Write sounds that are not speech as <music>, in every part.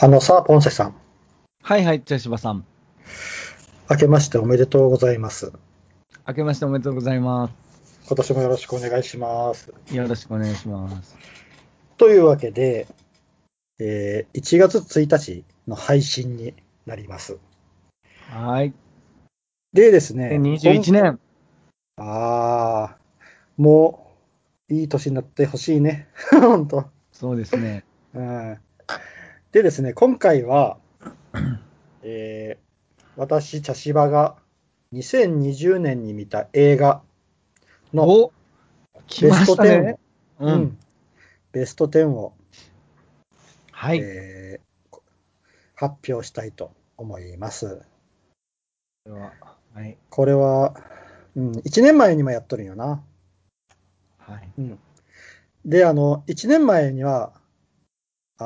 あのさあ、ポンセさん。はいはい、茶芝さん。明けましておめでとうございます。明けましておめでとうございま今年もよろしくお願いします。す。よろしくお願いします。というわけで、えー1月1日の配信になります。はい。でですね。2021年。今ああ、もういい年になってほしいね。<laughs> 本当。そうですね。うん。でですね、今回は、えー私、茶芝が2020年に見た映画のお来ましたベね。ううんん。ベスト10を、はい。えー発表したいと思います。でははい。これは、うん、1年前にもやっとるんよな。はい。うん、で、あの、1年前には、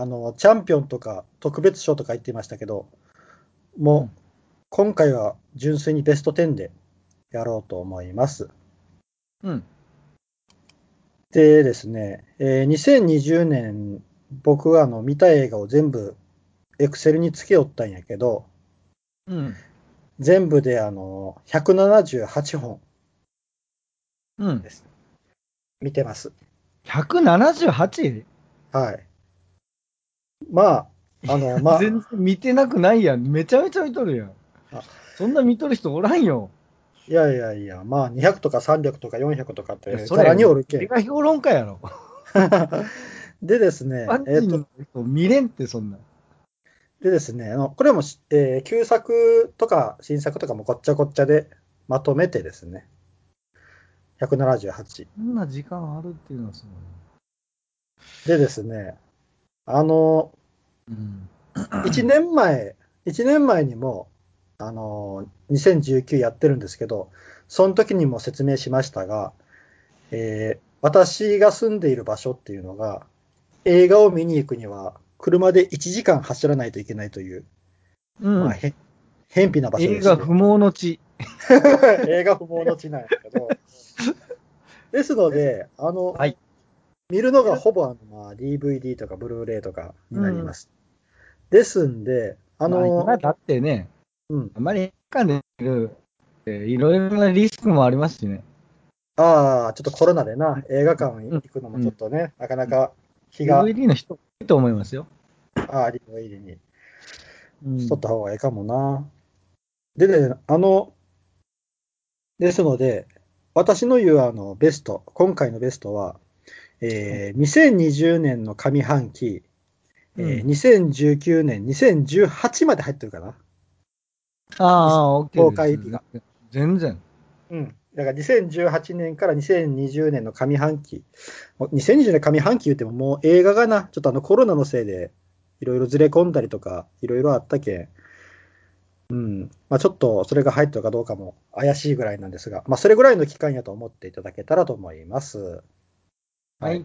あの、チャンピオンとか特別賞とか言っていましたけど、もう、うん今回は純粋にベスト10でやろうと思います。うん。でですね、えー2020年、僕はあの見た映画を全部、エクセルにつけよったんやけど、うん。全部であの178本うん。です。見てます。178? はい。まあ、あの、まあ、<laughs> 全然見てなくないやん。めちゃめちゃ見とるやんあ。そんな見とる人おらんよ。いやいやいや、まあ200とか300とか400とかって、ざらにおるけん。映画評論家やろ。<laughs> でですねえっ、と見れんって、そんな。でですね、あのこれもし、えー旧作とか新作とかもごっちゃごっちゃでまとめてですね、178。そんな時間あるっていうのはすでですね、あの。うん。1年前、1年前にも、あの、2019やってるんですけど、その時にも説明しましたが、えー私が住んでいる場所っていうのが、映画を見に行くには、車で1時間走らないといけないという、うんまあ、へ偏僻な場所です、ね。映画不毛の地。<laughs> 映画不毛の地なんやけど、<laughs> ですので、あの、はい見るのがほぼあの、まあ、DVD とかブルーレイとかになります。ですんで、あの、ま今だってね、うん、あまり映画館で見る、えーいろいろなリスクもありますしね。ああ、ちょっとコロナでな、映画館行くのもちょっとね、なかなか日が、DVD の人多いと思いますよ。ああ、リの入りにうんしとった方がいいかもな。でね、あの、ですので、私の言うあのベスト、今回のベストは、えー2020年の上半期、えーうん2019年、2018まで入ってるかな？ああ、OK。公開日が全然。うん。だから2018年から2020年の上半期。もう2020年上半期言ってももう映画がな、ちょっとあのコロナのせいでいろいろずれ込んだりとか、いろいろあったけん。うん。まあちょっとそれが入ってるかどうかも怪しいぐらいなんですが、まあそれぐらいの期間やと思っていただけたらと思います。はい。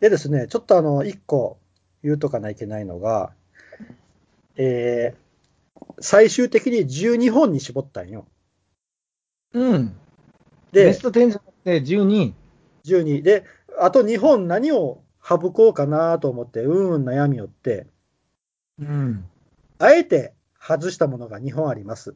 でですね、ちょっとあの、一個言うとかないけないのが、えー最終的に12本に絞ったんよ。うん。で、ベスト10じゃなくて12。12で、あと2本何を省こうかなと思って、うんうん悩みよって、うん。あえて外したものが2本あります。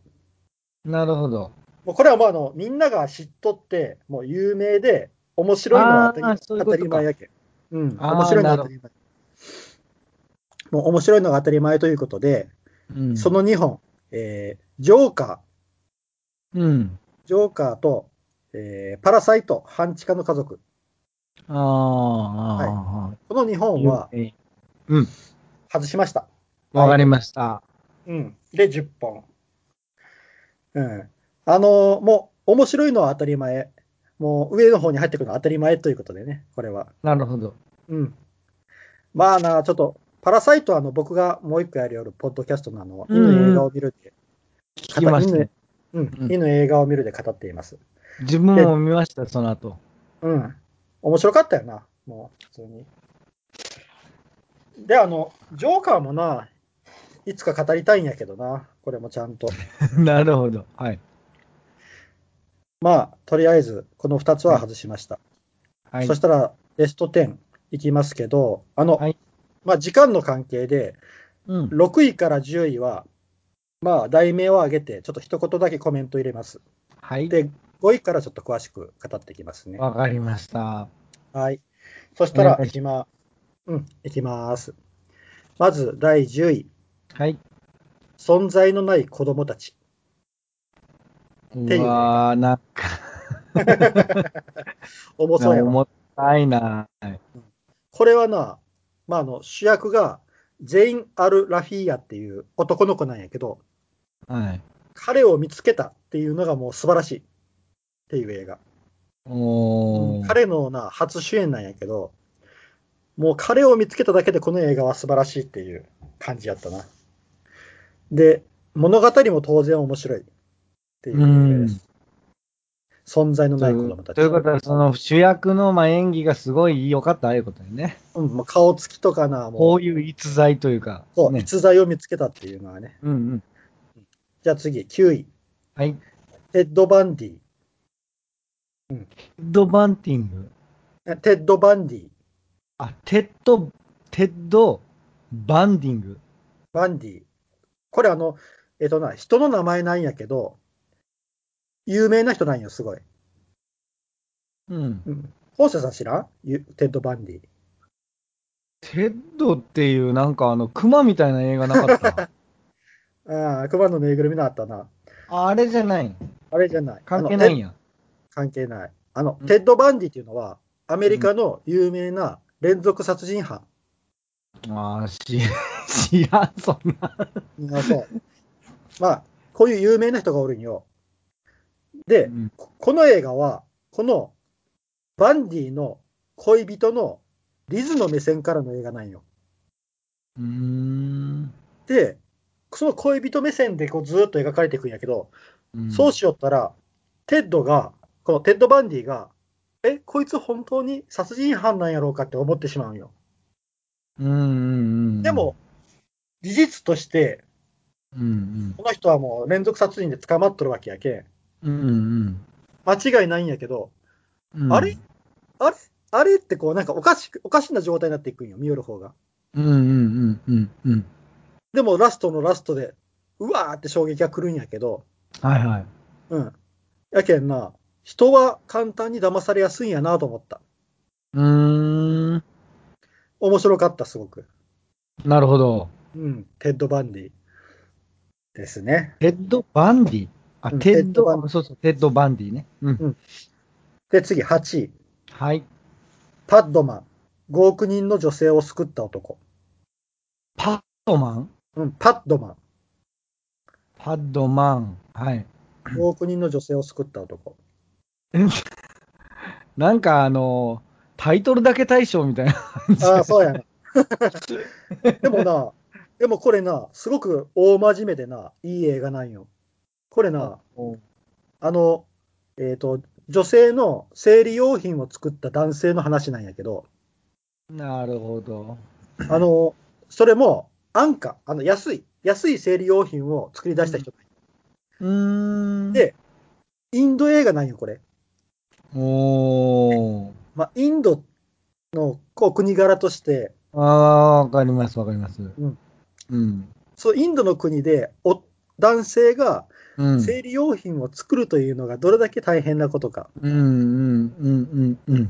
なるほど。もうこれはもうあの、みんなが知っとって、もう有名で、面白いのは当たり前やけん。うん、面白いのは当たり前。もう面白いのが当たり前ということで、うん。その2本、えージョーカうん。ー、ジョーカーと、えーパラサイト、半地下の家族。ああ、ああ、この2あ本はあ。うん。外しました。わかりました。うん。で、10本。うん。あのもう、面白いのは当たり前。もう、上の方に入ってくるのは当たり前ということでね、これは。なるほど。うん。まあな、ちょっと、パラサイトはあの、僕がもう一個やるよるポッドキャストのあの、うんう映画を見るで、聞きましたね。うん、うん犬映画を見るで語っています。自分も見ました、その後。うん。面白かったよな、もう、普通に。で、あの、ジョーカーもな、いつか語りたいんやけどな、これもちゃんと。<laughs> なるほど。はい。まあ、とりあえず、この2つは外しました。はいそ。したら、ベスト10いきますけど、あの、はいまあ、時間の関係で、うん。6位から10位は、まあ、題名を挙げて、ちょっと一言だけコメント入れます。はい。で、5位からちょっと詳しく語っていきますね。わかりました。はい。そしたらいきま、うん、いきます。まず、第10位。はい。存在のない子供たち。うていうわー、なんか、<laughs> 重そうやろ。重たいな。はいこれはな、まあ、あの、主役が、ゼイン・アル・ラフィーヤっていう男の子なんやけど、はい。彼を見つけたっていうのがもう素晴らしいっていう映画。おー。彼のな、初主演なんやけど、もう彼を見つけただけでこの映画は素晴らしいっていう感じやったな。で、物語も当然面白いっていう。存在のない子供たち。ということは、その主役のまあ演技がすごい良かったああいうことよね。うん、もう顔つきとかな、もう、こういう逸材というか。そう、ね。逸材を見つけたっていうのはね。うんうん。じゃあ次、9位。はい。テッド・バンディ。テッド・バンティング？えテッド・バンディ。あ、テッド、テッド・バンディング？バンディ。これあの、えっとな、人の名前なんやけど、有名な人なんよ、すごい。うん。うん。ホーセさん知らん？ゆテッド・バンディ。テッドっていうなんかあの、熊みたいな映画なかった？<laughs> ああ、熊のぬいぐるみのあったな。あれじゃない。あれじゃない。関係ないんや。や。関係ない。あの、うんテッド・バンディっていうのは、アメリカの有名な連続殺人犯。ああ、し、<laughs> 知らん、そんな。あそう。まあ、こういう有名な人がおるんよ。で、うんここの映画は、このバンディの恋人のリズの目線からの映画なんよ。うーん。で、その恋人目線でこうずーっと描かれていくんやけど、うんそうしよったら、テッドが、このテッド・バンディが、え、こいつ本当に殺人犯なんやろうかって思ってしまうんよ。うんうんうん。でも、、事実として、うんうん。この人はもう連続殺人で捕まっとるわけやけん、うんうん間違いないんやけど、うん。あれ？あれ？あれってこうなんかおかしく、おかしな状態になっていくんよ、見よる方が。うんうんうんうんうん。でもラストのラストで、うわーって衝撃が来るんやけど、はいはい。うん。やけんな、人は簡単に騙されやすいんやなと思った。うーん。面白かった、すごく。なるほど。うん、テッド・バンディですね。テッド・バンディ？あ、うんテッド、そうそう、テッド・バンディね。うん。で、次、8位。はい。パッドマン。5億人の女性を救った男。パッドマン？うん、パッドマン。パッドマン。はい。5億人の女性を救った男。<laughs> なんかあの、タイトルだけ大賞みたいな。ああ、そうやな。でもな、でもこれな、すごく大真面目でな、いい映画なんよ。これな、あの、えっ、と、女性の生理用品を作った男性の話なんやけど、なるほど。あの、それも安価、あの安い、安い生理用品を作り出した人。うーん。で、インド映画なんよ、これ。おー。まあ、インドのこう国柄として、ああ、わかります、わかります。ん。うん。そう、インドの国でお男性がうん。生理用品を作るというのがどれだけ大変なことかうん、うん、うん、うん、っ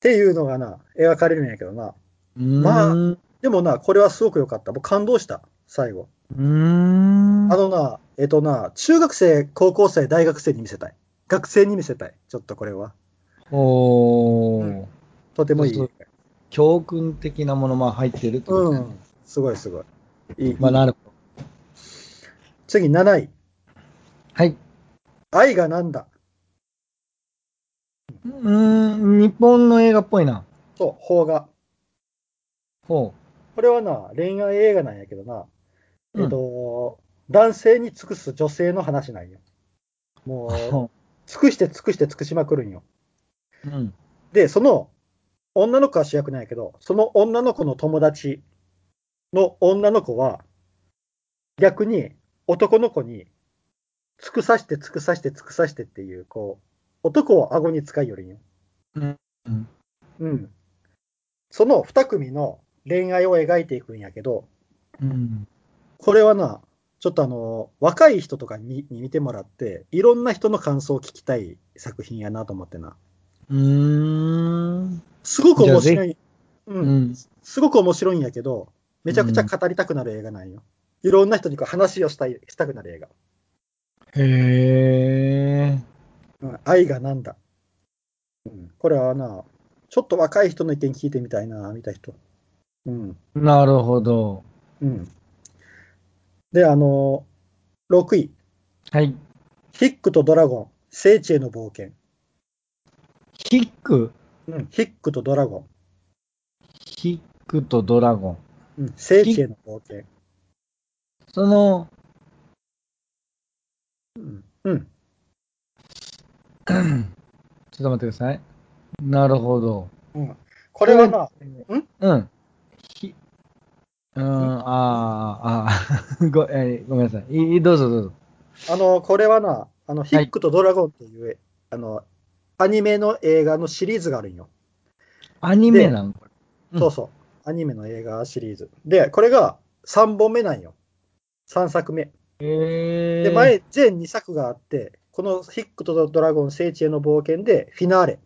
ていうのがな、描かれるんやけどな。うん。まあ。でもな、これはすごく良かった。もう感動した、最後。うーん。あのな、えっとな、中学生、高校生、大学生に見せたい。学生に見せたい。ちょっとこれは。おー。うんとてもいい。教訓的なものも入ってるってことだよんね。。すごいすごい。いいまあ、なるほど。次、7位。はい。愛がなんだ？うーん、日本の映画っぽいな。そう、邦画。ほこれはな、恋愛映画なんやけどな、うんえっと、男性に尽くす女性の話なんよ。もう。尽くして尽くして尽くしまくるんよ。う。うん。で、その女の子は主役なんやけど、その女の子の友達の女の子は、逆に男の子に尽くさして尽くさして尽くさしてっていう、こう、男を顎に使いよるんよ。うん。うん。うん。その二組の恋愛を描いていくんやけど、うん。これはな、ちょっとあの、若い人とかにに見てもらって、いろんな人の感想を聞きたい作品やなと思ってな。うーん。すごく面白じい。う。うんん。すごく面白いんやけど、めちゃくちゃ語りたくなる映画なんよ。いろんな人にこう話をしたい、したくなる映画。へえ。うん、愛がなんだ。うん、これはな、ちょっと若い人の意見聞いてみたいな、見た人。うん。なるほど。うん。で、あの、6位。はい。ヒックとドラゴン、聖地への冒険。ヒック、うん。ヒックとドラゴヒックとドラゴン。ン。うん。聖地への冒険。その、うん。うん。ちょっと待ってください。なるほど。うん、これはな、うん？ひ、うーん、ああ、ああ、<laughs> ご、えーごめんなさい。いいどうぞどうぞ。あの、これはな、あの、ヒックとドラゴンっていう、あの、アニメの映画のシリーズがあるんよ。アニメなんこれ。うんそうそう。アニメの映画シリーズ。で、これが3本目なんよ。3作目。で、前、全2作があって、このヒックとドラゴン聖地への冒険でフィナーレ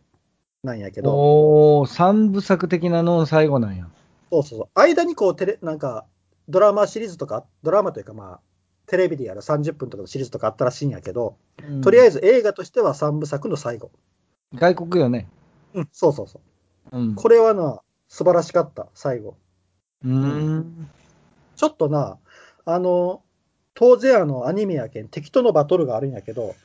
なんやけど、おー、三部作的なの最後なんや。そうそうそう。間にこうテレ、なんか、ドラマシリーズとか、ドラマというかまあ、テレビでやる30分とかのシリーズとかあったらしいんやけど、とりあえず。ず映画としては3部作の最後。外国よね。うん、そうそうそう。うん。これはな、素晴らしかった、最後。うーん。ちょっとな、あの、当然あの、アニメやけん、敵とのバトルがあるんやけど、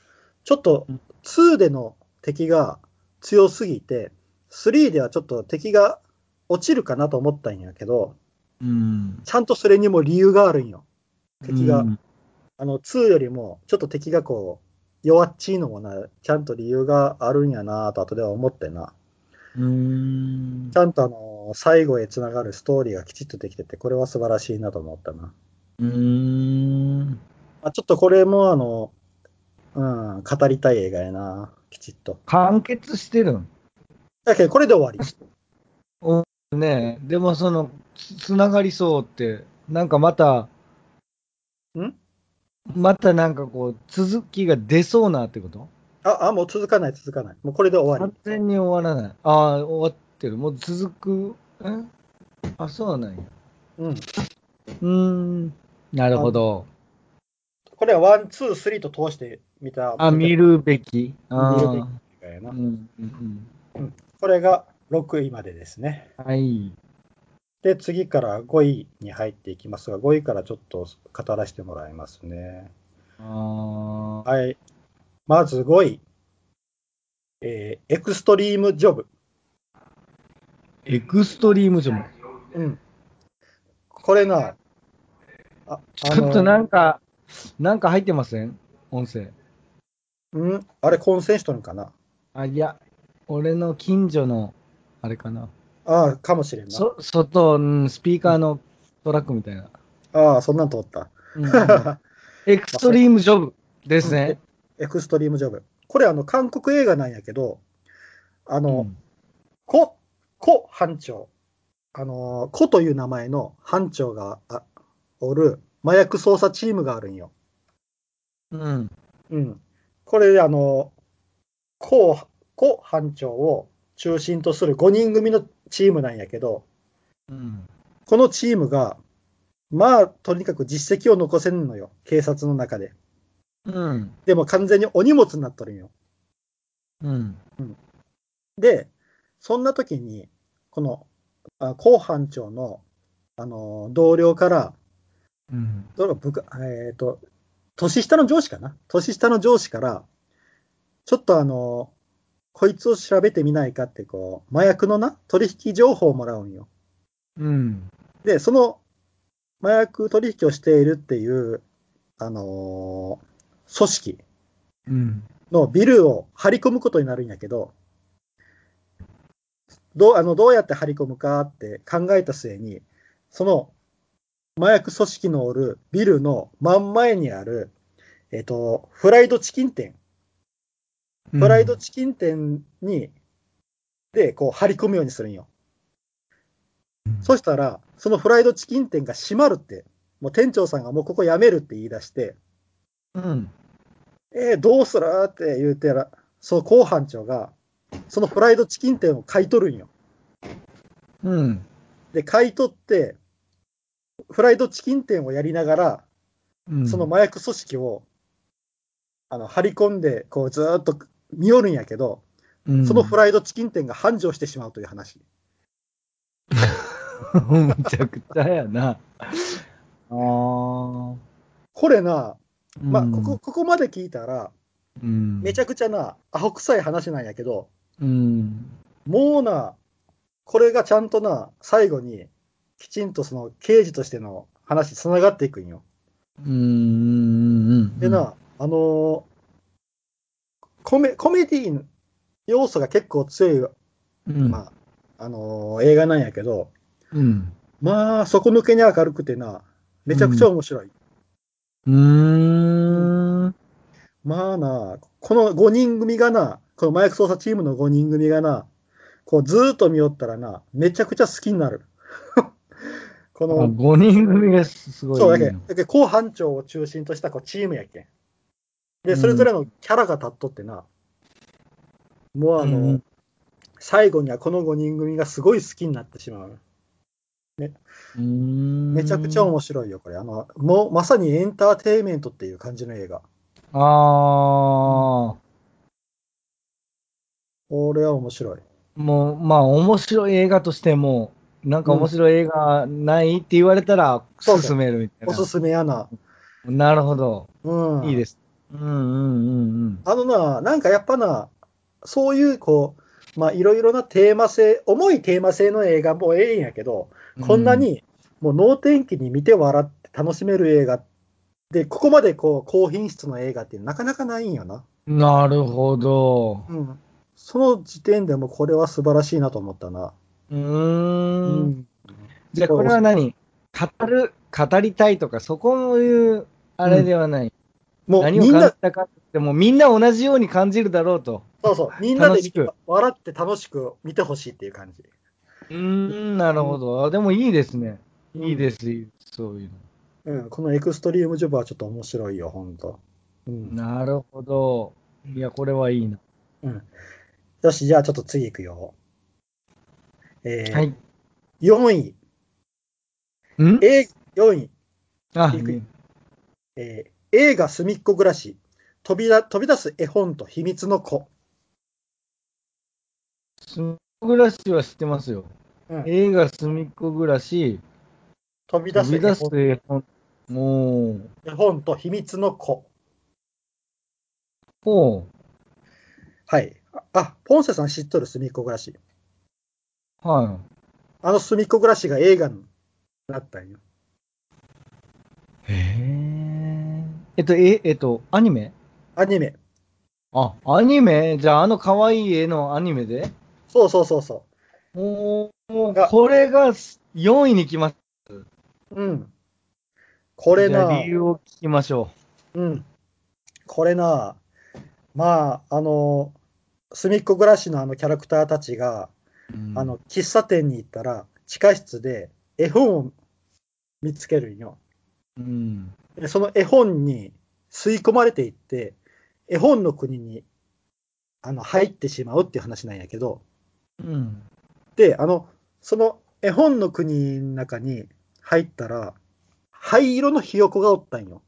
ちょっとうん2での敵が強すぎて、3ではちょっと敵が落ちるかなと思ったんやけど、うん。ちゃんとそれにも理由があるんよ。敵が。うんあの、2よりも、ちょっと敵がこう、弱っちいのもな、ちゃんと理由があるんやなと後では思ってな。うーんち。ゃんとあの、最後へつながるストーリーがきちっとできてて、これは素晴らしいなと思ったな。うーん。まあ、ちょっとこれもあの、うん、語りたい映画やな、きちっと。完結してるん？だけど、これで終わり。ねえ、でもその、つつながりそうって、なんかまた、ん？またなんかこう、続きが出そうなってこと？あ、あ、もう続かない、続かない。もうこれで終わ完り。全に終わらない。ああ、終わってる。もう続く？んあ、そうなんや。うん。うーん。なるほど。これは one、two、three と通して見た。あ、見るべき。あ見るべきー映画やなう。んうんこれが6位までですね。うん。はい。で、次から5位に入っていきますが、5位からちょっと語らせてもらいますね。はい。まず5位。えーエクストリームジョブ。エクストリームジョブ。うん。これな、あ、ちょっとなんか、なんか入ってません？音声。うん？あれ混戦しとるんかな？あ、いや、俺の近所の、あれかな。ああ、かもしれんな。そ、外、うんスピーカーのトラックみたいな。ああ、そんなん通った。うん <laughs> エクストリームジョブですね。エクストリームジョブ。これあの、韓国映画なんやけど、あうの、んコ、コ班長。あの、コという名前の班長があおる麻薬捜査チームがあるんよ。うん。うん。これ、あの、コ、コ班長を中心とする5人組のチームなんやけど、うん。このチームが、まあ、とにかく実績を残せんのよ。警察の中で。うん。でも完全にお荷物になっとるんよ。うん。で、そんな時に、この、あ高班長の、あの、同僚から、うん。どう部下えっ、と、年下の上司かな？年下の上司から、ちょっとあの、こいつを調べてみないかって、こう、麻薬のな、取引情報をもらうんよ。うん。で、その、麻薬取引をしているっていう、あのー組織うん。のビルを張り込むことになるんやけど、どうあのどうやって張り込むかって考えた末に、その麻薬組織のおるビルの真ん前にある、えっ、と、フライドチキン店、フライドチキン店に、で、こう張り込むようにするんよ。そしたら、そのフライドチキン店が閉まるってもう店長さんがもうここ辞めるって言い出して、うん。えー、どうするって言うてら、その後班長が、そのフライドチキン店を買い取るんよ。うん。で、買い取って、フライドチキン店をやりながら、うん。その麻薬組織を、あの、張り込んで、こう、ずーっと見よるんやけど、うん、そのフライドチキン店が繁盛してしまうという話。<laughs> むちゃくちゃやな。ああ。これな、まあ、ここ、ここまで聞いたら、うん、めちゃくちゃな、アホ臭い話なんやけど、うん。もうな、これがちゃんとな、最後に、きちんとその刑事としての話つながっていくんよ。うん。うん。でな、あのーコメ、コメディ要素が結構強い、うん、まあ、あのー映画なんやけど、うん。まあ、底抜けに明るくてな、めちゃくちゃ面白い。うーん。まあな、この5人組がな、この麻薬捜査チームの5人組がな、こうずーっと見よったらな、めちゃくちゃ好きになる。こあの、5人組がすごい。そうだけ、だけ後班長を中心としたこうチームやけん。で、それぞれのキャラが立っとってな、もうあの、うん最後にはこの5人組がすごい好きになってしまう。うーんめちゃくちゃ面白いよ、これ。あの、もうまさにエンターテインメントっていう感じの映画。ああ。これは面白い。もう、まあ、面白い映画としても、なんか面白い映画ないって言われたら、そう進めるみたいな。おすすめやな。なるほど。うん。いいです。うんうんうんうん。あのな、なんかやっぱな、そういう、こう、まあ、いろいろなテーマ性、重いテーマ性の映画もええんやけど、こんなに、もう能天気に見て笑って楽しめる映画で、ここまでこう、高品質の映画ってなかなかないんよな。うん。なるほど。うん。その時点でもこれは素晴らしいなと思ったな。うー。うんじゃあ、これは何？語る、語りたいとか、そこいう、あれではない。もう何をみんな、感じたかって、もうみんな同じように感じるだろうと。そうそう、みんなで笑って楽しく見てほしいっていう感じ。うーん、なるほど。あでもいいですね。うんいいです、いいですそういううん、このエクストリームジョブはちょっと面白いよ、ほんと。うんの。なるほど。いや、これはいいな。うん。よし、じゃあちょっと次行くよ。えーはい。4位。ん？え4位、あ、いくえー映画すみっこ暮らし。飛びだ飛び出す絵本と秘密の子。すみっこ暮らしは知ってますよ。うん映画すみっこ暮らし、飛び出す絵本。もう、絵本と秘密の子。ほはい。ああ、ポンセさん知っとる？すみっこ暮らし。う。はあのすみっこ暮らしが映画になったんよ。い。へえ。えっと、え、えっと、アニメ？アニメ。あ、アニメ？じゃあ、あの可愛い絵のアニメで？そうそうそうそおーがこれが4位に来ます。う。うん。これな理由を聞きましょうん。これな、まあ、あの、すみっこ暮らしのあのキャラクターたちが、う。うんあの、、喫茶店に行ったら、地下室で絵本を見つけるんよ。うん。でその絵本に吸い込まれていって、絵本の国にあの入ってしまうっていう話なんやけど、うん。で、あの、その絵本の国の中に入ったら、灰色のひよこがおったんよ。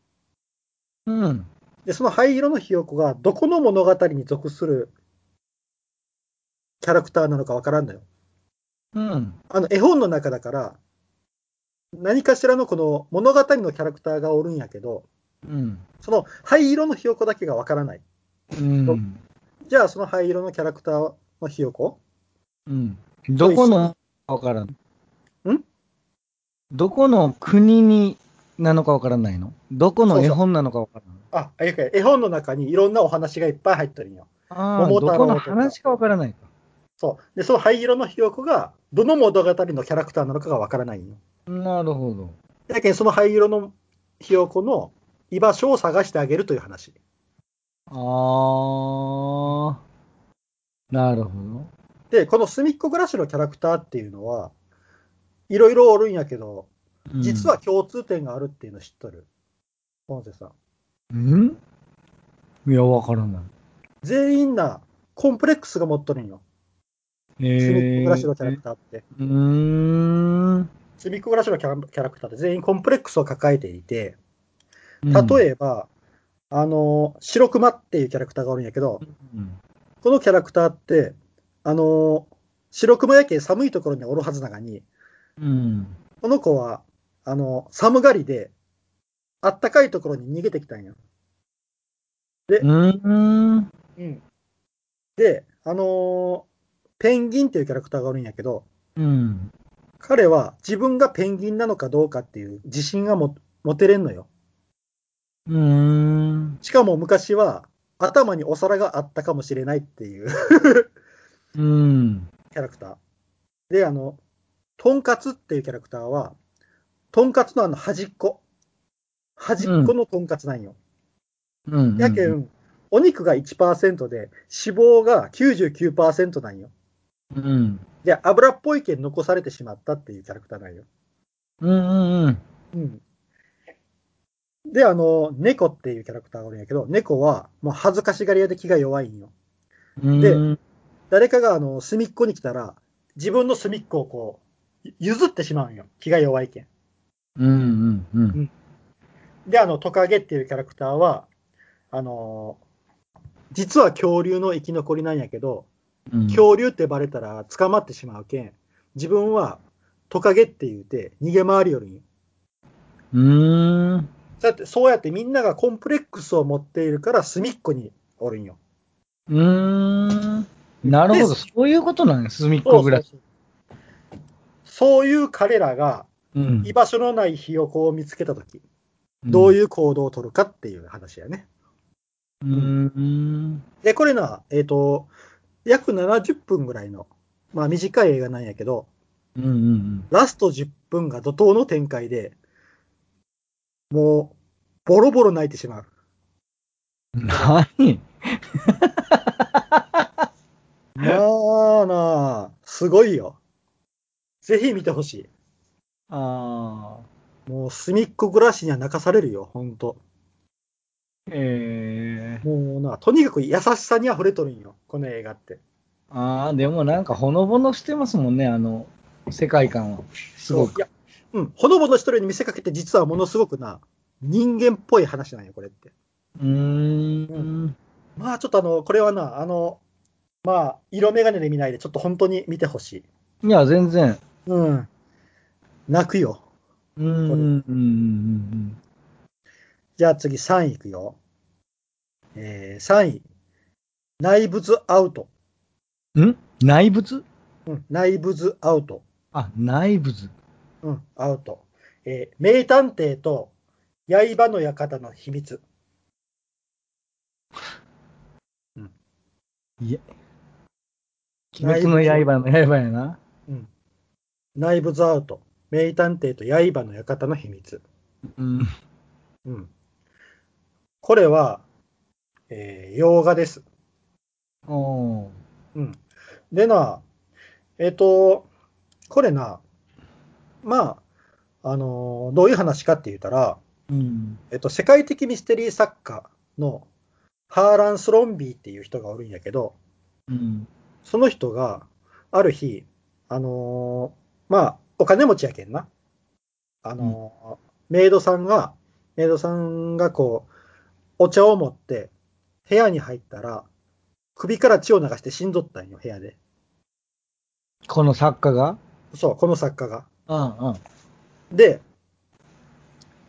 うん。で、その灰色のひよこがどこの物語に属するキャラクターなのかわからんのよ。うん。あの絵本の中だから、何かしらのこの物語のキャラクターがおるんやけど、うん。その灰色のひよこだけがわからない。うん。じゃあその灰色のキャラクターのひよこ？うん。どこのかわからん。ん？どこの国になのかわからないの？どこの絵本なのかわからないあ、絵本の中にいろんなお話がいっぱい入ってるんよ。ああ、どこの話かわからないか。そう。で、その灰色のひよこが、どの物語のキャラクターなのかがわからないんよ。なるほど。だけど、その灰色のひよこの居場所を探してあげるという話。ああ、なるほど。で、このすみっこ暮らしのキャラクターっていうのは、いろいろおるんやけど、実は共通点があるっていうの知っとるポンセさん。うん？いや、わからない。全員な、コンプレックスが持っとるんよ。えスミックグラシのー、キャラクターって。うーん。スミックグラシのキャラキャラクターって全員コンプレックスを抱えていて、うん例えば、あの、白熊っていうキャラクターがおるんやけど、うんこのキャラクターって、あの、白熊やけん寒いところにおるはずながに、うん。この子は、あの、寒がりで、あったかいところに逃げてきたんや。うーん。で、あのーペンギンっていうキャラクターがおるんやけど、うん。彼は自分がペンギンなのかどうかっていう自信がも持てれんのよ。うーん。しかも昔は頭にお皿があったかもしれないっていううん。キャラクター。で、あの、トンカツっていうキャラクターは、トンカツのあの端っこ。端っこのトンカツなんよ。うん。やけん、お肉が1%で脂肪が99%なんよ。うん。で、油っぽいけん残されてしまったっていうキャラクターなんよ。うんうんうん。うん。で、あの、猫っていうキャラクターがおるんやけど、猫はもう恥ずかしがり屋で気が弱いんよ。でうん誰かがあの、隅っこに来たら、自分の隅っこをこう、譲ってしまうんよ。気が弱いけん。うんうんうん。で、あの、トカゲっていうキャラクターは、あの実は恐竜の生き残りなんやけど、うん恐竜ってバレたら捕まってしまうけん、自分はトカゲって言うて逃げ回るんよ。うーん。だってそうやってみんながコンプレックスを持っているから隅っこにおるんよ。うーん。なるほど。でそういうことなんです。隅っこぐらい。そういう彼らがうん居場所のないひよこを見つけたとき、どういう行動を取るかっていう話やね。うーん。で、これな、えっ、と、約70分ぐらいの、まあ短い映画なんやけど、うんうんラスト10分が怒涛の展開で、もう、ボロボロ泣いてしまう。うん。何？まあなあ、すごいよ。ぜひ見てほしい。ああ。もう、隅っこ暮らしには泣かされるよ、ほんと。ええもうな、とにかく優しさに溢れとるんよ、この映画って。ああ、でもなんかほのぼのしてますもんね、あの、世界観は。すごく。いや、うん、ほのぼのしとるように見せかけて、実はものすごくな、人間っぽい話なんよ、これって。うーん。まあ、ちょっとあの、これはな、あの、まあ、色眼鏡で見ないで、ちょっと本当に見てほしい。いや、全然。うん。泣くよ。うーん。うんうんじゃあ次3位いくよ。えー、3位。内物アウト。うん？ん内物うん、内物アウト。あ、内物。うん、アウト。えー名探偵と刃の館の秘密。いや。鬼滅の刃の刃やな。うん。内物アウト。名探偵と刃の館の秘密。うん。うん。これは、えー洋画です。おーうん。でな、えっ、と、これな、まあ、あのーどういう話かって言ったら、うん。えっと、世界的ミステリー作家のハーラン・スロンビーっていう人がおるんやけど、うん。その人が、ある日、あのーまあ、お金持ちやけんな。あのーメイドさんが、メイドさんがこう、お茶を持って、部屋に入ったら、首から血を流して死んどったんよ、部屋で。この作家が？そう、この作家が。うんうん。で、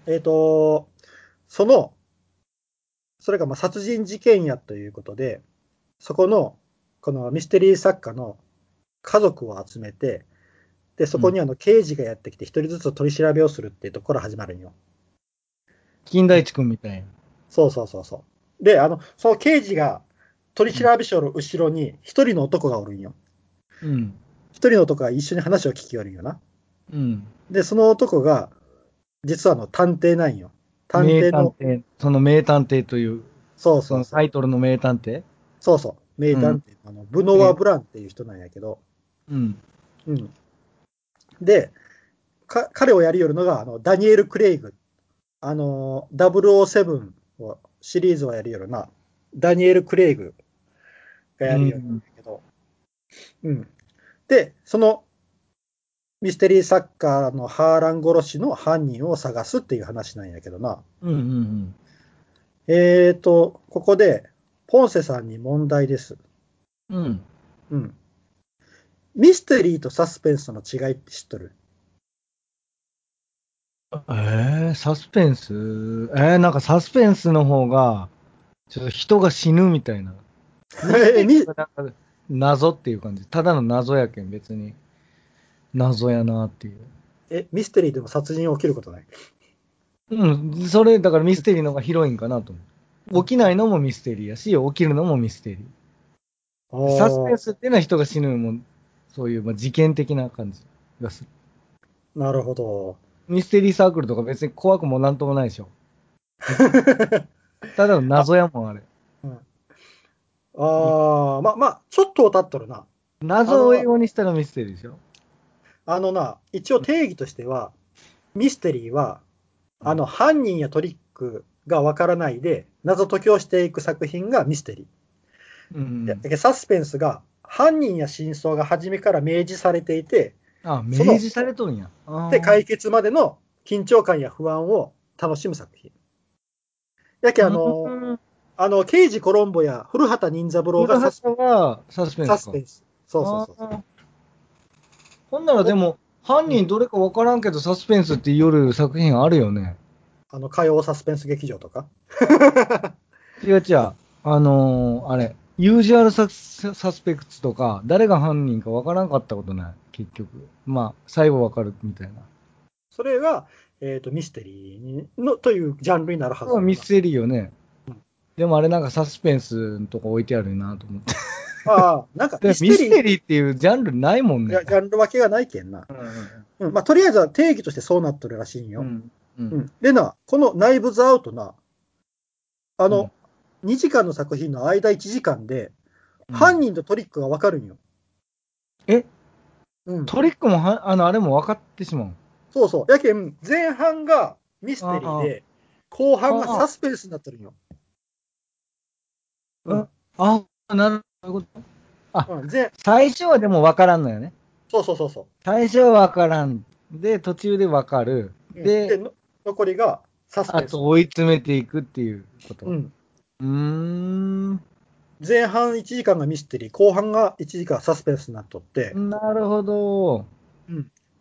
えっ、と、その、それがまあ殺人事件やということで、そこの、このミステリー作家の家族を集めて、で、そこにあの刑事がやってきて、一人ずつ取り調べをするっていうところから始まるんよ。金田一君みたいな。そうそうそうそう。で、あの、その刑事が取り調べ所の後ろに一人の男がおるんよ。うん。一人の男が一緒に話を聞きよるんよな。うん。で、その男が、実はあの探偵なんよ。探名偵の、探偵。その名探偵という、そうそうタイトルの名探偵？そうそう、名探偵、あのブノワ・ブランっていう人なんやけど、うん。うん。で、か彼をやりよるのが、あの、ダニエル・クレイグ。あの、007をシリーズをやりよるな。ダニエル・クレイグがやりよるんだけど。うん。で、その、ミステリー作家のハーラン殺しの犯人を探すっていう話なんやけどな。うんうんえーと、ここで、ポンセさんに問題です。うん。うん。うん。ミステリーとサスペンスの違いって知っとる？えー、サスペンス？えー、なんかサスペンスの方が、ちょっと人が死ぬみたいな。えみなんか謎っていう感じ。ただの謎やけん、別に。謎やなっていう。え、ミステリーでも殺人起きることない？うん、それ、だからミステリーの方が広いんかなと思う。起きないのもミステリーやし、起きるのもミステリー。サスペンスっていうのは人が死ぬのも、そういう、まあ、事件的な感じがする。なるほど。ミステリーサークルとか別に怖くもなんともないでしょ。<laughs> ただの謎やもん、あれ。ああ、ま、まあ、ちょっと当たっとるな。謎を英語にしたらミステリーでしょ。あのな、一応定義としては、ミステリーは、あの、犯人やトリックがわからないで、謎解きをしていく作品がミステリー。うんでだけどサスペンスが、犯人や真相が初めから明示されていて、あ、明示されとんや。で、解決までの緊張感や不安を楽しむ作品。やけあの、うんあの、刑事コロンボや古畑任三郎がサス古畑はサスペンスか。サスペンス。そうそうそうほんならでも、犯人どれかわからんけど、サスペンスって言る作品あるよね。あの、火曜サスペンス劇場とか。<laughs> 違う違う。あのー、あれ、ユージュアルサスサスペクツとか、誰が犯人かわからんかったことない、結局。まあ、最後わかるみたいな。それが、えっ、と、ミステリーにのというジャンルになるはず。ミステリーよねうん。でもあれなんかサスペンスのとこ置いてあるなと思って。ああ、なんかでミステリー <laughs> ミステリーっていうジャンルないもんねいや。ジャンル分けがないけんな。うんうん、まあ、とりあえずは定義としてそうなっとるらしいんよ。うんうん。でな、このナイブズアウトな、あの、2時間の作品の間1時間で、犯人とトリックが分かるんよ。え？うん。トリックもは、あの、あれも分かってしまう。そうそう。やけん、前半がミステリーで、後半がサスペンスになってるんよ。うん。あ、なるほど。うん、前最初はでも分からんのよね。そうそうそうそ最初は分からん。で、途中で分かる。う。うんでの残りがサスペンス。あと追い詰めていくっていうこと。う。うんーん。前半1時間がミステリー、後半が1時間サスペンスになっとって、なるほど。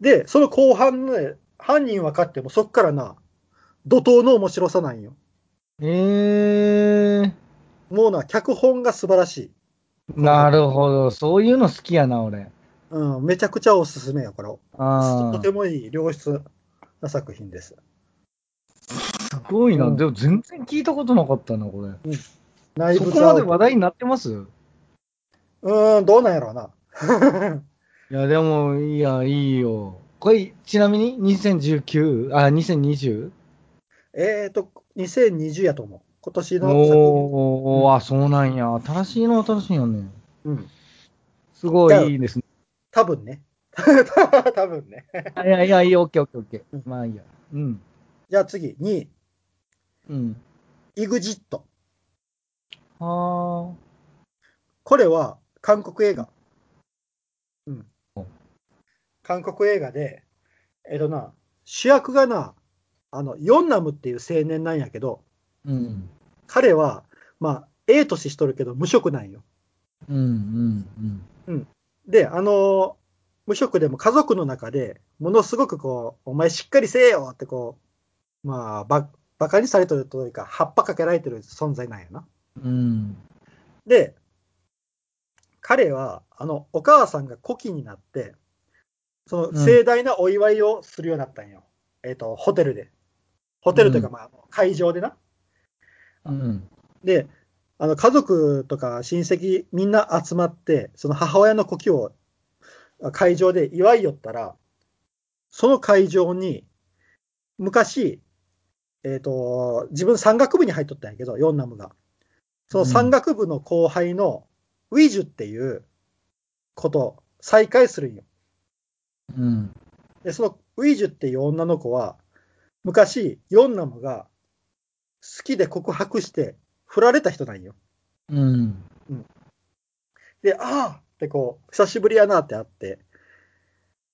で、その後半ね、犯人分かってもそっからな、怒涛の面白さなんよ。えー。もうな、脚本が素晴らしい。なるほど。そういうの好きやな、俺。うん、めちゃくちゃおすすめよ、これ。あとてもいい良質な作品です。すごいな。うんでも全然聞いたことなかったな、これ。内そこまで話題になってます？うーん、どうなんやろうな。<laughs> いや、でも、いや、いいよ。これ、ちなみに、2019? あ、2020? えーと、2020やと思う。今年の作おー、あ、そうなんや。新しいの新しいよね。品。うん。すごいいいですね。多分ね。<laughs> 多分ね。いやいや、いいよ、オッケーオッケーオッケうんー。まあいいや。うん。じゃあ次、2位、うん。イグジット。はこれは韓国映画。うんお。韓国映画で、えっとな、主役がな、あの、ヨンナムっていう青年なんやけど、ー。うん。彼は、まあ、ええ年しとるけど無職なんよ。うん、うん、で、あのー無職でも家族の中で、ものすごくこう、お前しっかりせえよってこう、まあ、ば、バカにされてるというか、葉っぱかけられてる存在なんやな。うん。うん。で、彼は、あの、お母さんが古希になって、その盛大なお祝いをするようになったんよ。えっ、と、ホテルで。ホテルというか、うんまあ、会場でな。うん。で、あの、家族とか親戚みんな集まって、その母親の古希を会場で祝いよったら、その会場に、昔、えっ、と、自分山岳部に入っとったんやけど、ヨンナムが。その山岳部の後輩のウィジュっていうこと、再会するんよ。うん。で、そのウイジュっていう女の子は、昔、ヨンナムが好きで告白して、振られた人なんよ。うん。で、ああってこう、久しぶりやなってあって、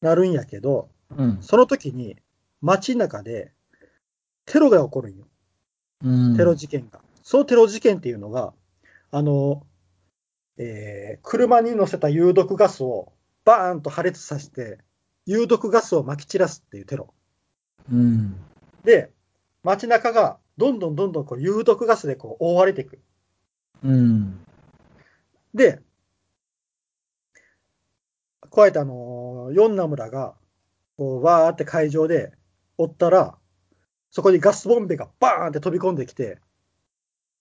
なるんやけど、うん。その時に街中でテロが起こるんよ。うん。テロ事件が。そのテロ事件っていうのが、あの、えー車に乗せた有毒ガスをバーンと破裂させて、有毒ガスを撒き散らすっていうテロ。うん。で、街中がどんどんどんどんこう有毒ガスでこう覆われていく。うん。で、こうやってあのー、ヨンナムラが、こう、わーって会場でおったら、そこにガスボンベがバーンって飛び込んできて、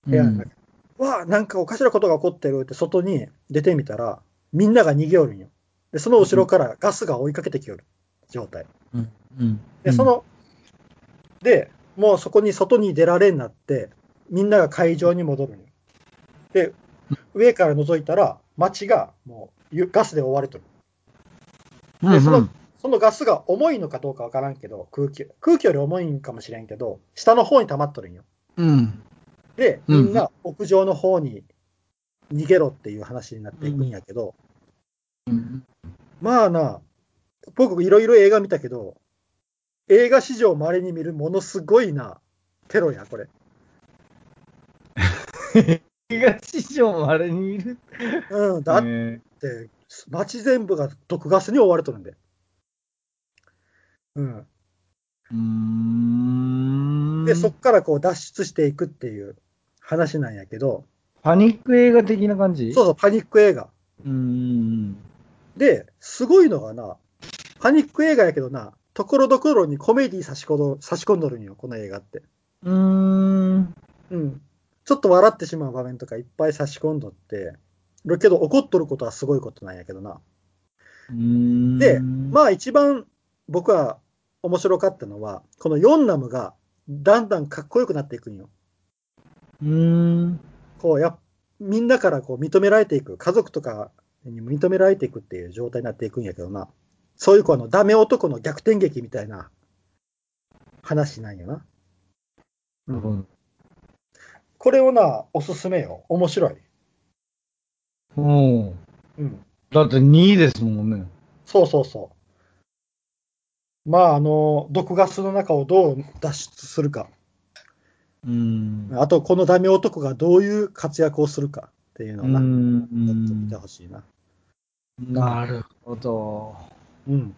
部屋の中わあ、なんかおかしなことが起こってるって外に出てみたら、みんなが逃げおるんよ。で、その後ろからガスが追いかけてきよる状態。うん。うん。で、そ、の、で、もうそこに外に出られんなって、みんなが会場に戻るんよ。で、上から覗いたら、街がもうゆガスで覆われてる。うん。でそのそのガスが重いのかどうかわからんけど、空気、空気より重いんかもしれんけど、下の方に溜まっとるんよ。うん。で、うんみんな屋上の方に逃げろっていう話になっていくんやけど、うん。まあな、僕いろいろ映画見たけど、映画史上稀に見るものすごいな、テロや、これ。<laughs> 東上あれにいる？うん、だっねて、街全部が毒ガスに覆われとるんで。うん。で、そっからこう脱出していくっていう話なんやけど、パニック映画的な感じ？そうそう、パニック映画。う。ん。で、すごいのがな、パニック映画やけどな、ところどころにコメディ差し差し込んどるんよ、この映画って。うーん。うん。ちょっと笑ってしまう場面とかいっぱい差し込んどって、るけど怒っとることはすごいことなんやけどな。うーんで、まあ一番僕は面白かったのは、このヨンナムがだんだんかっこよくなっていくんよ。うーん。こうや、みんなからこう認められていく、家族とかにも認められていくっていう状態になっていくんやけどな。そういうこのダメ男の逆転劇みたいな話なんよな。うん、これをな、おすすめよ。面白い。うん。うん。だって2位ですもんね。そうそうそう。まあ、あの、毒ガスの中をどう脱出するか。うん。あと、このダメ男がどういう活躍をするかっていうのをな、うんちょっと見てほしいな。なるほど。うん。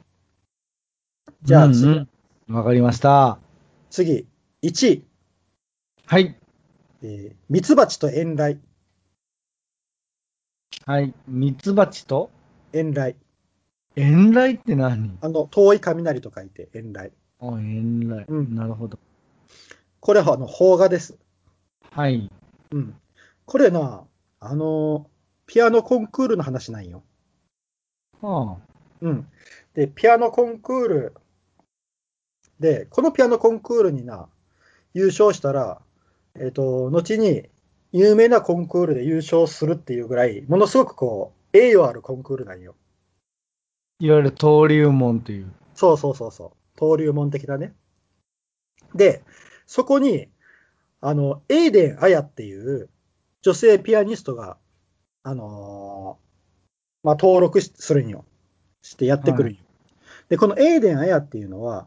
じゃあ次、うんうんわかりました。次、1位、はい。えー、ミツバチと遠雷。はい。ミツバチと？遠雷。遠雷って何？あの、遠い雷と書いて遠雷。あ、遠雷。うんなるほど。これはあの、邦画です。はい。うん。これな、あの、ピアノコンクールの話なんよ。あうん。で、ピアノコンクールで、このピアノコンクールにな、優勝したら、えっ、と、後に有名なコンクールで優勝するっていうぐらい、ものすごくこう、栄誉あるコンクールなんよ。いわゆる登竜門っていう。そうそうそうそう。登竜門的なね。で、そこに、あの、エイデン・アヤっていう女性ピアニストが、あのーまあ、登録しするんよ。してやってくるんよ。で、このエイデン・アヤっていうのは、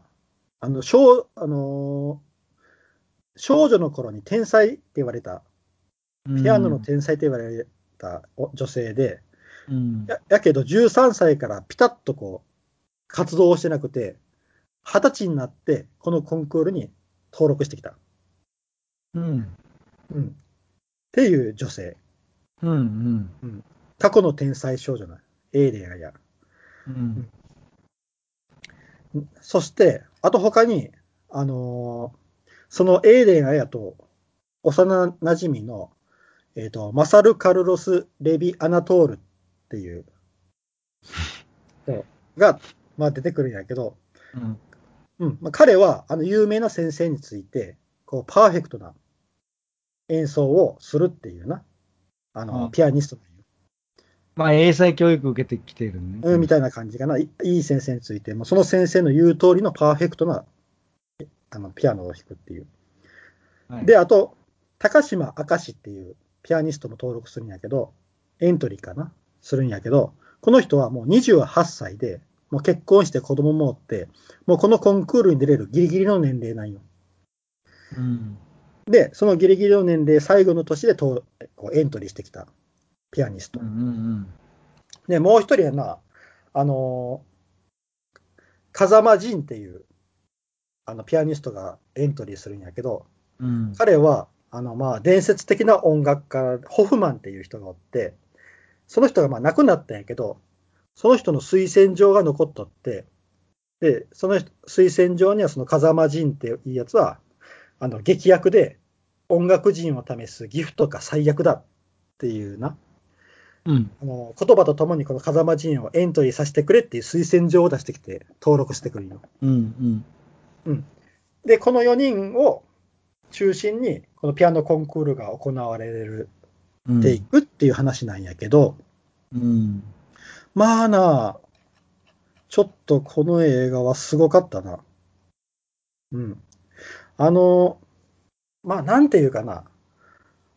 あの、少、あのー少女の頃に天才って言われた、ピアノの天才って言われたお女性で、うん。ややけど13歳からピタッとこう、活動をしてなくて、20歳になって、このコンクールに登録してきた。うん。うん。っていう女性。うん。うん。過去の天才少女な、エイレアや。うん。そして、あと他に、あのーそのエイレン・アヤと幼馴染の、えっ、と、マサル・カルロス・レビ・アナトールっていう、<laughs> そう。が、まあ出てくるんやけど、うん。うん。まあ、彼はあの有名な先生についてこうパーフェクトな演奏をするっていうな。あの、うん。ピアニストなんよ。まあ、英才教育受けてきてるね。うん、みたいな感じかな。いいい先生について、もうその先生の言う通りのパーフェクトなあのピアノを弾くっていう。はい。で、あと、高島明石っていうピアニストも登録するんやけど、エントリーかなするんやけど、この人はもう28歳で、もう結婚して子供もおって、もうこのコンクールに出れるギリギリの年齢なんよ。うん。で、そのギリギリの年齢、最後の年でとこうエントリーしてきたピアニストうん。うんで、もう一人やな、あのー風間仁っていう、あの、ピアニストがエントリーするんやけど、うん。うん。彼は、あの、まあ、伝説的な音楽家、ホフマンっていう人がおって、その人がまあ亡くなったんやけど、その人の推薦状が残っとって、で、その人推薦状にはその風間仁っていうやつは、あの、劇薬で音楽人を試すギフトか最悪だっていうな、うん。あの言葉とともにこの風間仁をエントリーさせてくれっていう推薦状を出してきて登録してくるよ。うん。うん。で、この4人を中心にこのピアノコンクールが行われるうん。ていくっていう話なんやけど、うん。まあな、ちょっとこの映画はすごかったな。うん。あの、まあなんていうかな。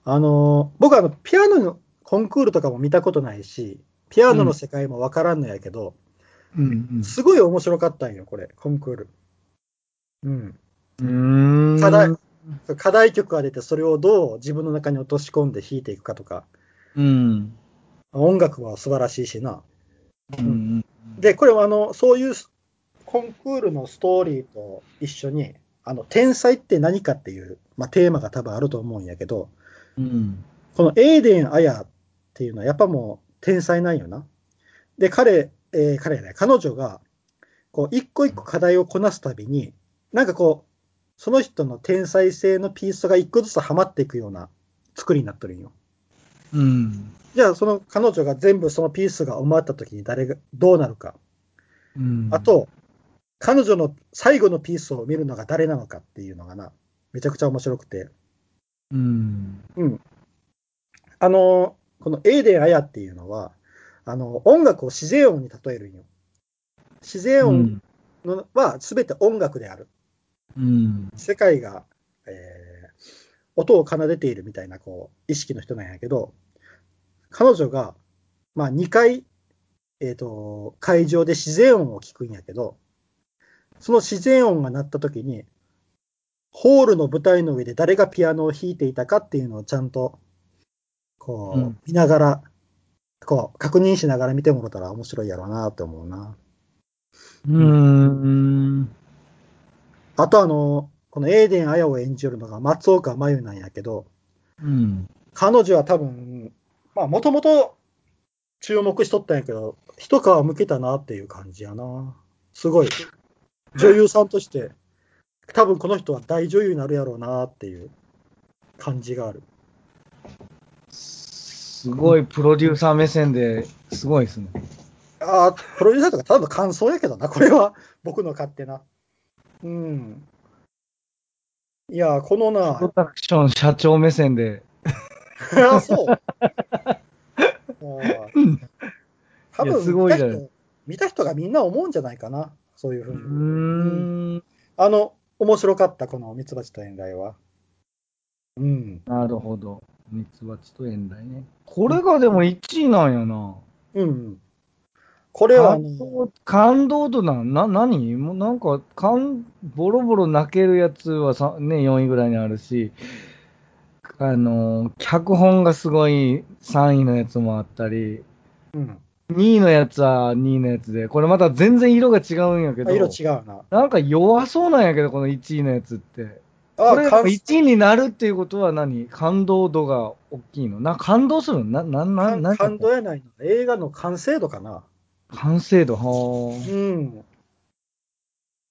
あの、僕はあのピアノのコンクールとかも見たことないし、ピアノの世界もわからんのやけど、うん。すごい面白かったんよ、これ、コンクール。うん。うん。課題課題曲が出て、それをどう自分の中に落とし込んで弾いていくかとか、うん。音楽は素晴らしいしな。うん。で、これはあの、そういうコンクールのストーリーと一緒に、あの、天才って何かっていう、まあ、テーマが多分あると思うんやけど、うん。このエーデン・アヤっていうのはやっぱもう天才なんよな。で、彼、えー彼やね、彼女が、こう、一個一個課題をこなすたびに、なんかこう、その人の天才性のピースが一個ずつはまっていくような作りになってるんよ。うん。じゃあ、その彼女が全部そのピースが埋まった時に誰が、どうなるか。うん。あ、と、彼女の最後のピースを見るのが誰なのかっていうのがな、めちゃくちゃ面白くて。うん。うん。あの、このエーデン・アヤっていうのは、あの、音楽を自然音に例えるんよ。自然音のは全て音楽である。うん。世界が、えー音を奏でているみたいな、こう、意識の人なんやけど、彼女が、まあ、2回、えっ、と、会場で自然音を聞くんやけど、その自然音が鳴った時に、ホールの舞台の上で誰がピアノを弾いていたかっていうのをちゃんと、こう、うん見ながら、こう、確認しながら見てもらったら面白いやろうなって思うな。うん。あとあの、このエーデン・アヤを演じるのが松岡真優なんやけど、うん。彼女は多分、まあ、もともと注目しとったんやけど、一皮向けたなっていう感じやな。すごい。女優さんとして、多分この人は大女優になるやろうなっていう感じがある。すごいプロデューサー目線ですごいですね。ああ、プロデューサーとかただの感想やけどな、これは。僕の勝手な。うん。いや、このプロな、ダクション社長目線で。あそう。多いや分すごいじゃない見た人見た人がみんな思うんじゃないかな、そういうふううに。ーん。あの、面白かった、このミツバチと遠雷は。うん。なるほど。ミツバチと遠雷ね。これがでも1位なんやな。うん。これはね、感動度なん、な、何？もうなんか、感、ボロボロ泣けるやつはさ、ね、4位ぐらいにあるし、あの、脚本がすごい3位のやつもあったり、うん。2位のやつは2位のやつで、これまた全然色が違うんやけど、あ色違うな。なんか弱そうなんやけど、この1位のやつって。あこれ感1位になるっていうことは何？感動度が大きいの？な、感動するの？な、な、な、感なん感動やないの。映画の完成度かな。完成度、はうあ。ん。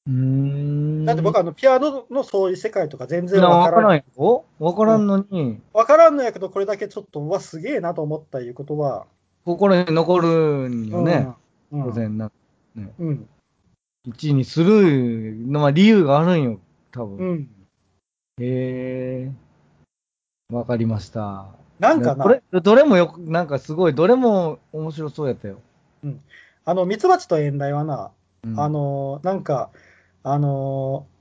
うーん。だって僕、あの、ピアノのそういう世界とか全然なわかららんよ。わからんのに、わからんのやけど、これだけちょっと、うわ、すげえなと思ったいうことは。心に残るんよね。うん。当然な。うん。1位にするのは理由があるんよ、多分。うん。へえ。わかりました。なんかな？こ、れ、どれもよく、なんかすごい、どれも面白そうやったよ。あの、ミツバチと遠雷はな、うんあ、のーなんか、あのー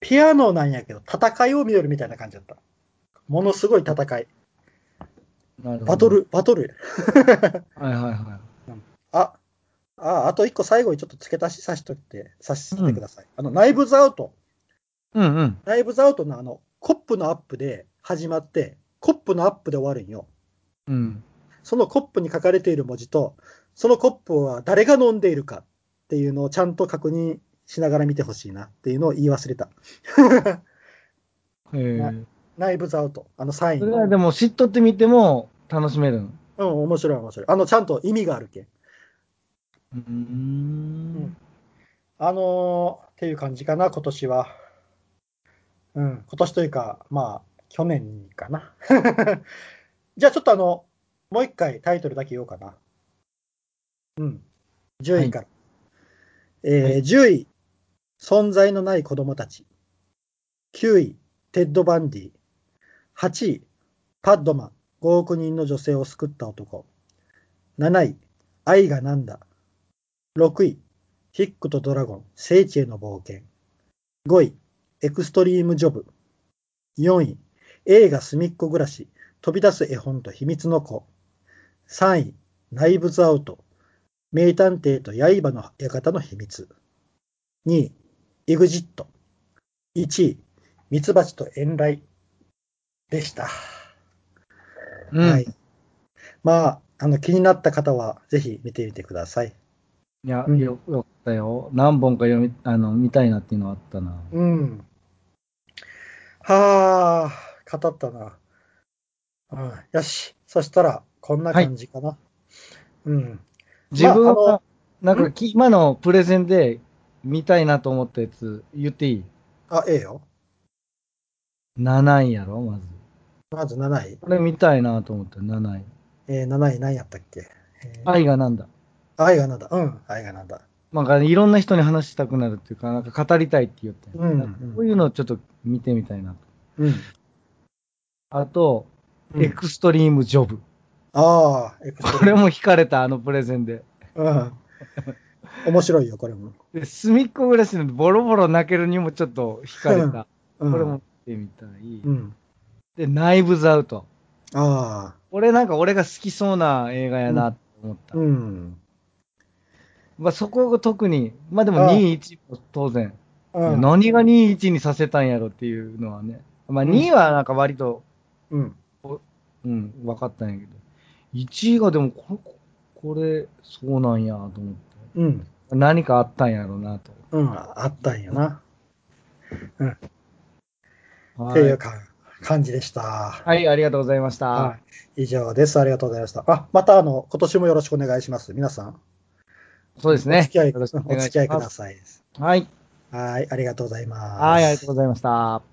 ピアノなんやけど、戦いを見よるみたいな感じだった。ものすごい戦い。なるほどバト。ル、バトル。<laughs> はいはいはあ、あ、あと一個最後にちょっと付け足しさしとって、させてください。あの、ナイブズアウト。い。うんうん。ナイブズアウトのあの、コップのアップで始まって、コップのアップで終わるんよ。うん。そのコップに書かれている文字と、そのコップは誰が飲んでいるかっていうのをちゃんと確認しながら見てほしいなっていうのを言い忘れた。へえな。ナイブズアウト。あのサインの。それはでも知っとってみても楽しめるの？うん、面白い面白い。あの、ちゃんと意味があるけん。うーん。あのーっていう感じかな、今年は。うん、今年というか、まあ、去年かな。<laughs> じゃあちょっとあの、もう一回タイトルだけ言おうかな。うん。10位から。えーはい10位、存在のない子供たち。9位、テッド・バンディ。8位、パッドマン、5億人の女性を救った男。7位、愛がなんだ。6位、ヒックとドラゴン、聖地への冒険。5位、エクストリームジョブ。4位、映画すみっこ暮らし、飛び出す絵本と秘密の子。3位、ナイブズアウト、名探偵と刃の館の秘密。2位、イグジット。1位、ミツバチと遠雷でした。うん。はい。まあ、あの、気になった方は、ぜひ見てみてください。いや、うんよよかったよ。何本か読み、あの、見たいなっていうのはあったな。うん。はあ、語ったな。うん、よし。そしたら、こんな感じかな。うん。自分まああは、なんかき、今のプレゼンで見たいなと思ったやつ言っていい？あ、ええよ。?7 位やろ、まず。まず7位？これ見たいなと思った、7位。えー、7位何やったっけ、えー愛がなんだ？愛がなんだ？うん、愛がなんだ。なんかいろんな人に話したくなるっていうか、なんか語りたいって言って、うんなんかこういうのをちょっと見てみたいなと。うん。あと、うんエクストリームジョブ。ああ、これも惹かれた、あのプレゼンで。うん。面白いよ、これも。で、隅っこ暮らしのボロボロ泣けるにもちょっと惹かれた。うん、これも見てみたい。うん。で、ナイブズアウト。ああ、俺なんか俺が好きそうな映画やなと思った。うん。まあそこが特に、まあでもああ2位、1位も当然。うん。何が2位、1位にさせたんやろっていうのはね。まあうん2位はなんか割と、うん。うん、分かったんやけど。1位がでもこ、これ、そうなんやと思って。うん。何かあったんやろうなと。うん。あったんやな。はっていうか感じでした。はい、ありがとうございました。はい。以上です。ありがとうございました。あ、またあの、今年もよろしくお願いします。皆さん。そうですね。お付き合い、おお。付き合いください。はい。はい。ありがとうございます。はい、ありがとうございました。